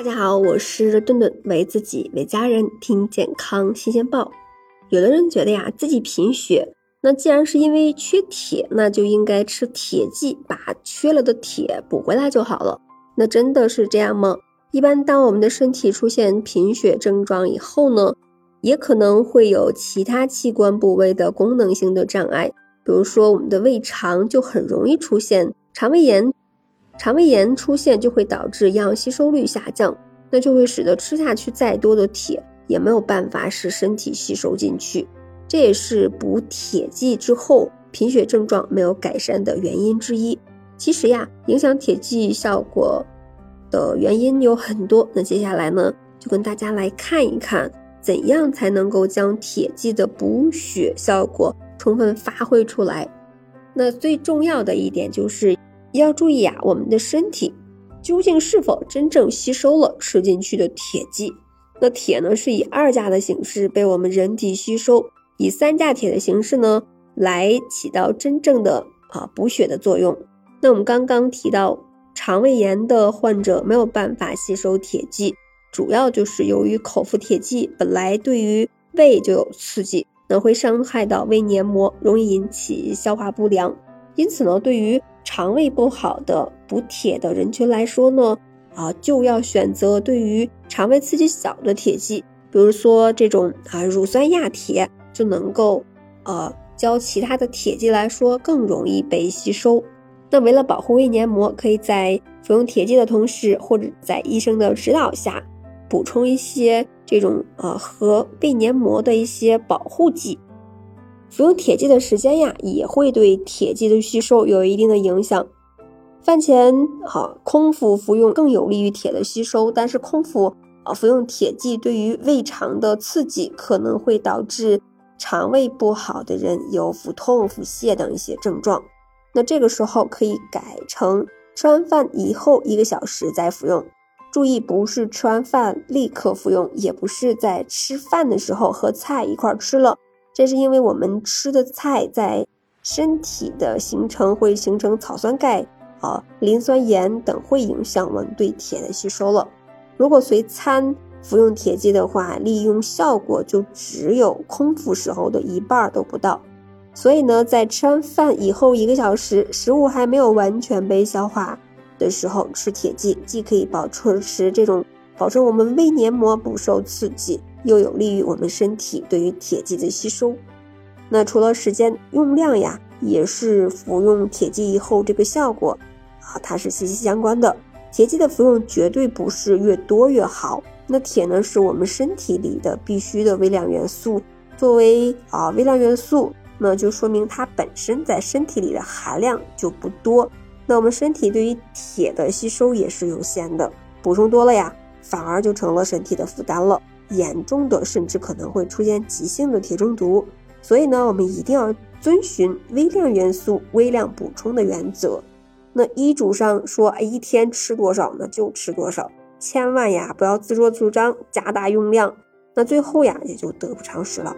大家好，我是顿顿，为自己为家人听健康新鲜报。有的人觉得呀，自己贫血，那既然是因为缺铁，那就应该吃铁剂，把缺了的铁补回来就好了。那真的是这样吗？一般当我们的身体出现贫血症状以后呢，也可能会有其他器官部位的功能性的障碍，比如说我们的胃肠就很容易出现肠胃炎。肠胃炎出现就会导致营养吸收率下降，那就会使得吃下去再多的铁也没有办法使身体吸收进去，这也是补铁剂之后贫血症状没有改善的原因之一。其实呀，影响铁剂效果的原因有很多，那接下来呢，就跟大家来看一看，怎样才能够将铁剂的补血效果充分发挥出来。那最重要的一点就是。要注意啊，我们的身体究竟是否真正吸收了吃进去的铁剂？那铁呢，是以二价的形式被我们人体吸收，以三价铁的形式呢，来起到真正的啊补血的作用。那我们刚刚提到，肠胃炎的患者没有办法吸收铁剂，主要就是由于口服铁剂本来对于胃就有刺激，那会伤害到胃黏膜，容易引起消化不良。因此呢，对于肠胃不好的补铁的人群来说呢，啊，就要选择对于肠胃刺激小的铁剂，比如说这种啊乳酸亚铁就能够，呃，较其他的铁剂来说更容易被吸收。那为了保护胃黏膜，可以在服用铁剂的同时，或者在医生的指导下，补充一些这种呃和胃黏膜的一些保护剂。服用铁剂的时间呀，也会对铁剂的吸收有一定的影响。饭前啊，空腹服用更有利于铁的吸收，但是空腹啊服用铁剂对于胃肠的刺激，可能会导致肠胃不好的人有腹痛、腹泻等一些症状。那这个时候可以改成吃完饭以后一个小时再服用。注意，不是吃完饭立刻服用，也不是在吃饭的时候和菜一块吃了。这是因为我们吃的菜在身体的形成会形成草酸钙啊、磷酸盐等，会影响我们对铁的吸收了。如果随餐服用铁剂的话，利用效果就只有空腹时候的一半都不到。所以呢，在吃完饭以后一个小时，食物还没有完全被消化的时候吃铁剂，既可以保持这种保证我们胃黏膜不受刺激。又有利于我们身体对于铁剂的吸收。那除了时间用量呀，也是服用铁剂以后这个效果啊，它是息息相关的。铁剂的服用绝对不是越多越好。那铁呢，是我们身体里的必须的微量元素。作为啊微量元素，那就说明它本身在身体里的含量就不多。那我们身体对于铁的吸收也是有限的，补充多了呀，反而就成了身体的负担了。严重的甚至可能会出现急性的铁中毒，所以呢，我们一定要遵循微量元素微量补充的原则。那医嘱上说，一天吃多少，呢就吃多少，千万呀不要自作主张加大用量，那最后呀也就得不偿失了。